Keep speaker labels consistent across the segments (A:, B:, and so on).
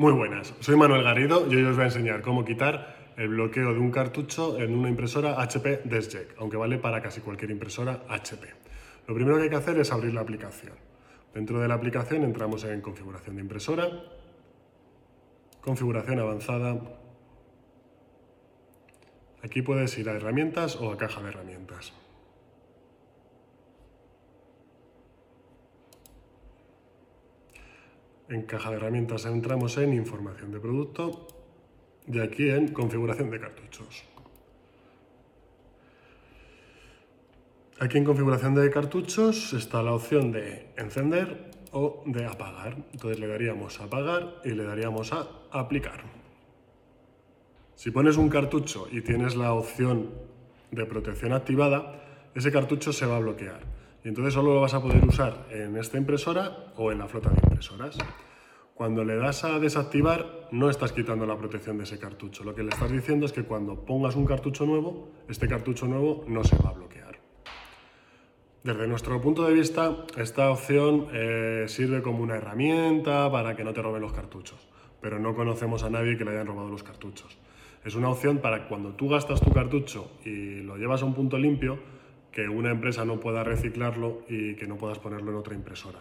A: Muy buenas, soy Manuel Garrido y hoy os voy a enseñar cómo quitar el bloqueo de un cartucho en una impresora HP DeskJet, aunque vale para casi cualquier impresora HP. Lo primero que hay que hacer es abrir la aplicación. Dentro de la aplicación entramos en configuración de impresora, configuración avanzada. Aquí puedes ir a herramientas o a caja de herramientas. En caja de herramientas entramos en información de producto y aquí en configuración de cartuchos. Aquí en configuración de cartuchos está la opción de encender o de apagar. Entonces le daríamos a apagar y le daríamos a aplicar. Si pones un cartucho y tienes la opción de protección activada, ese cartucho se va a bloquear entonces solo lo vas a poder usar en esta impresora o en la flota de impresoras. Cuando le das a desactivar, no estás quitando la protección de ese cartucho. Lo que le estás diciendo es que cuando pongas un cartucho nuevo, este cartucho nuevo no se va a bloquear. Desde nuestro punto de vista, esta opción eh, sirve como una herramienta para que no te roben los cartuchos, pero no conocemos a nadie que le hayan robado los cartuchos. Es una opción para cuando tú gastas tu cartucho y lo llevas a un punto limpio, que una empresa no pueda reciclarlo y que no puedas ponerlo en otra impresora.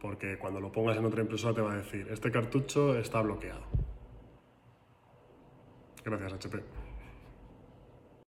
A: Porque cuando lo pongas en otra impresora te va a decir, este cartucho está bloqueado. Gracias HP.